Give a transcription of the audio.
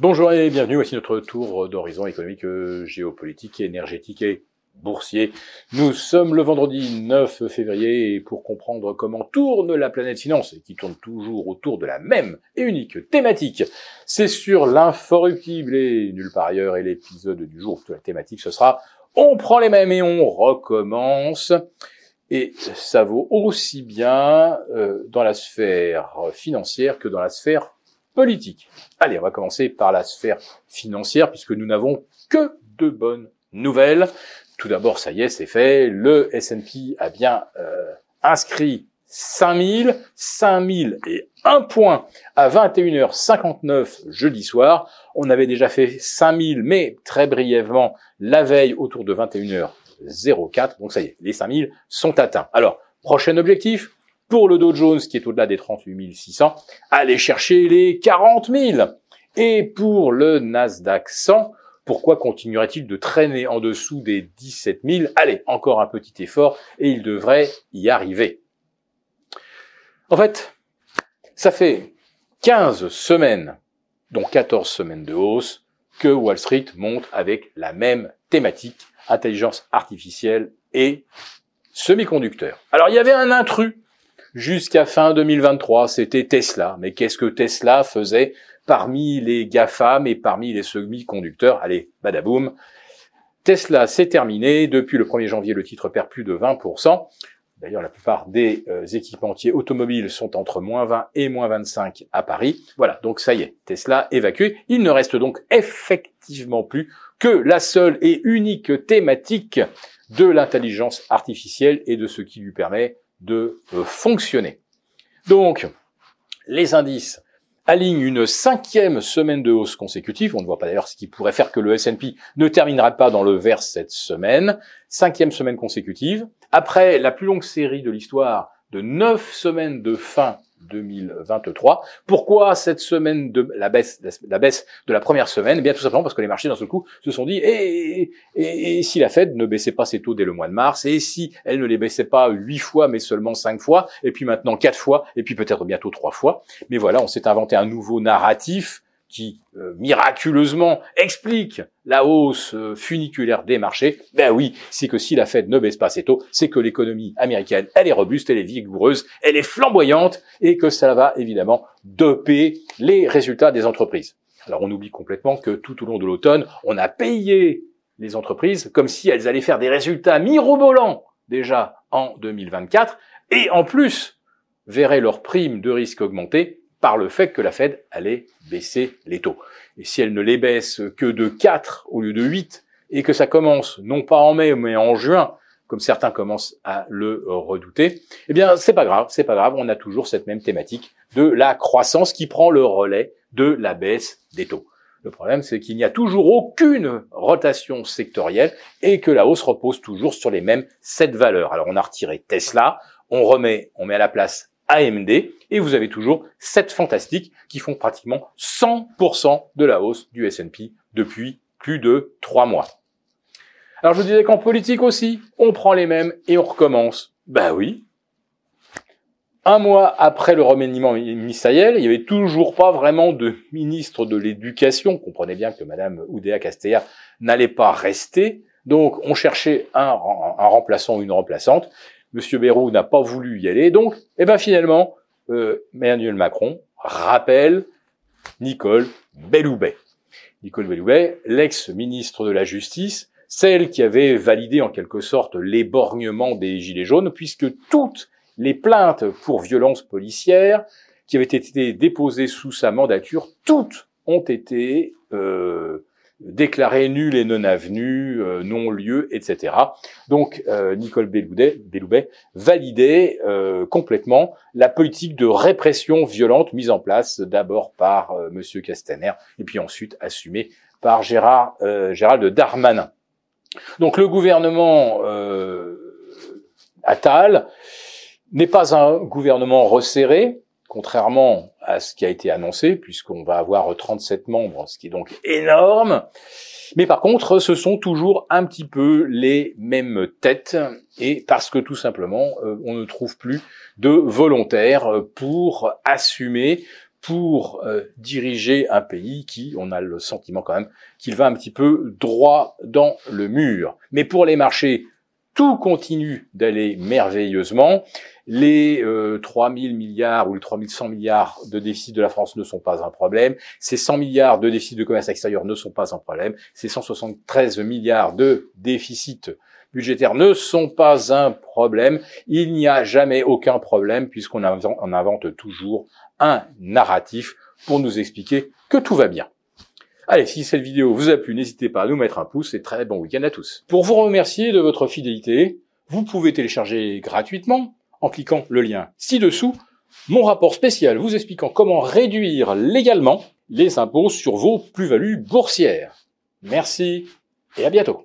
Bonjour et bienvenue, voici notre tour d'horizon économique, géopolitique, énergétique et boursier. Nous sommes le vendredi 9 février et pour comprendre comment tourne la planète finance et qui tourne toujours autour de la même et unique thématique, c'est sur l'inforruptible et nulle part ailleurs et l'épisode du jour de la thématique ce sera on prend les mêmes et on recommence. Et ça vaut aussi bien euh, dans la sphère financière que dans la sphère politique. Allez, on va commencer par la sphère financière puisque nous n'avons que de bonnes nouvelles. Tout d'abord, ça y est, c'est fait. Le S&P a bien euh, inscrit 5000, 5000 et un point à 21h59 jeudi soir. On avait déjà fait 5000, mais très brièvement la veille autour de 21h04. Donc ça y est, les 5000 sont atteints. Alors, prochain objectif, pour le Dow Jones qui est au-delà des 38 600, aller chercher les 40 000. Et pour le Nasdaq 100, pourquoi continuerait-il de traîner en dessous des 17 000 Allez, encore un petit effort et il devrait y arriver. En fait, ça fait 15 semaines, dont 14 semaines de hausse, que Wall Street monte avec la même thématique, intelligence artificielle et semi-conducteurs. Alors il y avait un intrus jusqu'à fin 2023, c'était Tesla. Mais qu'est-ce que Tesla faisait parmi les GAFAM et parmi les semi-conducteurs? Allez, badaboum. Tesla, c'est terminé. Depuis le 1er janvier, le titre perd plus de 20%. D'ailleurs, la plupart des euh, équipementiers automobiles sont entre moins 20 et moins 25 à Paris. Voilà, donc ça y est, Tesla évacué. Il ne reste donc effectivement plus que la seule et unique thématique de l'intelligence artificielle et de ce qui lui permet de euh, fonctionner. Donc, les indices alignent une cinquième semaine de hausse consécutive. On ne voit pas d'ailleurs ce qui pourrait faire que le S&P ne terminera pas dans le vert cette semaine. Cinquième semaine consécutive. Après la plus longue série de l'histoire de neuf semaines de fin 2023. Pourquoi cette semaine de la baisse, la baisse de la première semaine? Eh bien, tout simplement parce que les marchés, dans ce coup, se sont dit et, et, si la Fed ne baissait pas ses taux dès le mois de mars, et si elle ne les baissait pas huit fois, mais seulement cinq fois, et puis maintenant quatre fois, et puis peut-être bientôt trois fois. Mais voilà, on s'est inventé un nouveau narratif qui euh, miraculeusement explique la hausse euh, funiculaire des marchés, ben oui, c'est que si la Fed ne baisse pas ses taux, c'est que l'économie américaine, elle est robuste, elle est vigoureuse, elle est flamboyante, et que ça va évidemment doper les résultats des entreprises. Alors on oublie complètement que tout au long de l'automne, on a payé les entreprises comme si elles allaient faire des résultats mirobolants déjà en 2024, et en plus verraient leurs primes de risque augmenter par le fait que la Fed allait baisser les taux. Et si elle ne les baisse que de 4 au lieu de 8, et que ça commence non pas en mai mais en juin, comme certains commencent à le redouter, eh bien c'est pas grave, c'est pas grave, on a toujours cette même thématique de la croissance qui prend le relais de la baisse des taux. Le problème, c'est qu'il n'y a toujours aucune rotation sectorielle et que la hausse repose toujours sur les mêmes sept valeurs. Alors on a retiré Tesla, on remet, on met à la place AMD, et vous avez toujours 7 fantastiques qui font pratiquement 100% de la hausse du S&P depuis plus de 3 mois. Alors je vous disais qu'en politique aussi, on prend les mêmes et on recommence. Bah oui. Un mois après le remaniement ministériel, il n'y avait toujours pas vraiment de ministre de l'éducation. Comprenez bien que Madame Oudéa Castéa n'allait pas rester. Donc on cherchait un, un remplaçant ou une remplaçante. Monsieur Bayrou n'a pas voulu y aller. Donc, eh ben finalement, euh, Emmanuel Macron rappelle Nicole Belloubet. Nicole Belloubet, l'ex-ministre de la Justice, celle qui avait validé en quelque sorte l'éborgnement des Gilets jaunes, puisque toutes les plaintes pour violence policière qui avaient été déposées sous sa mandature, toutes ont été euh, déclaré nul et non avenu, euh, non-lieu, etc. Donc euh, Nicole Belloubet, Belloubet validait euh, complètement la politique de répression violente mise en place d'abord par Monsieur Castaner et puis ensuite assumée par Gérard Gérald Darmanin. Donc le gouvernement Attal n'est pas un gouvernement resserré, contrairement à ce qui a été annoncé, puisqu'on va avoir 37 membres, ce qui est donc énorme. Mais par contre, ce sont toujours un petit peu les mêmes têtes, et parce que tout simplement, euh, on ne trouve plus de volontaires pour assumer, pour euh, diriger un pays qui, on a le sentiment quand même, qu'il va un petit peu droit dans le mur. Mais pour les marchés, tout continue d'aller merveilleusement. Les euh, 3 000 milliards ou les 3 100 milliards de déficit de la France ne sont pas un problème. Ces 100 milliards de déficit de commerce extérieur ne sont pas un problème. Ces 173 milliards de déficit budgétaire ne sont pas un problème. Il n'y a jamais aucun problème puisqu'on invente toujours un narratif pour nous expliquer que tout va bien. Allez, si cette vidéo vous a plu, n'hésitez pas à nous mettre un pouce et très bon week-end à tous. Pour vous remercier de votre fidélité, vous pouvez télécharger gratuitement, en cliquant le lien ci-dessous, mon rapport spécial vous expliquant comment réduire légalement les impôts sur vos plus-values boursières. Merci et à bientôt.